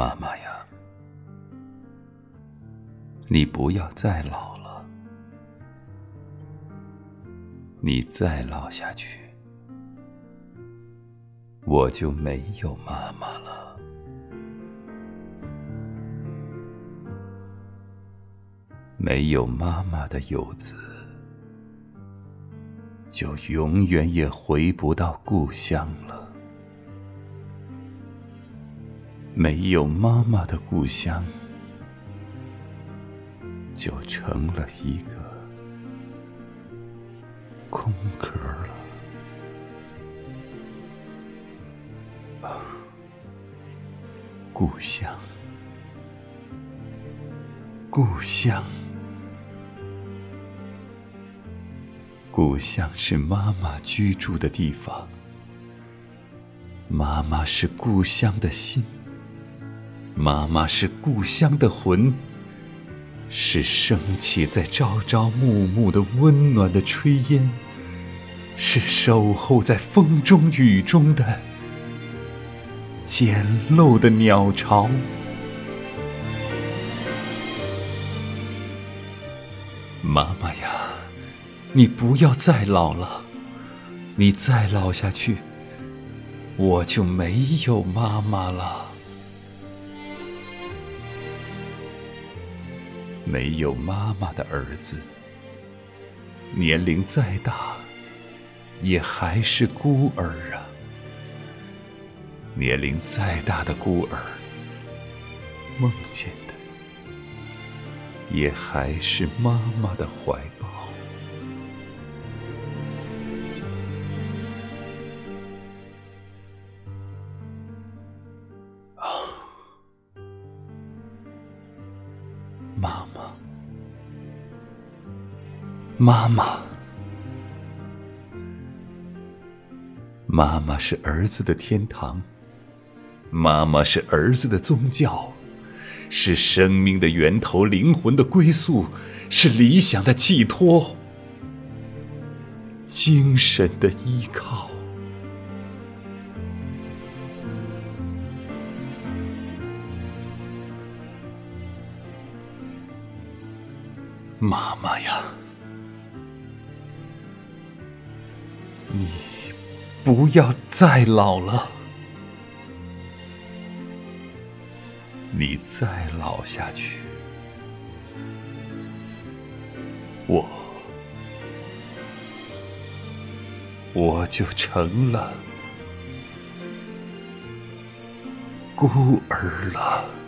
妈妈呀，你不要再老了，你再老下去，我就没有妈妈了。没有妈妈的游子，就永远也回不到故乡了。没有妈妈的故乡，就成了一个空壳了。故乡，故乡，故乡是妈妈居住的地方，妈妈是故乡的心。妈妈是故乡的魂，是升起在朝朝暮暮的温暖的炊烟，是守候在风中雨中的简陋的鸟巢。妈妈呀，你不要再老了，你再老下去，我就没有妈妈了。没有妈妈的儿子，年龄再大，也还是孤儿啊。年龄再大的孤儿，梦见的也还是妈妈的怀抱。妈妈，妈妈是儿子的天堂，妈妈是儿子的宗教，是生命的源头，灵魂的归宿，是理想的寄托，精神的依靠。妈妈呀，你不要再老了，你再老下去，我我就成了孤儿了。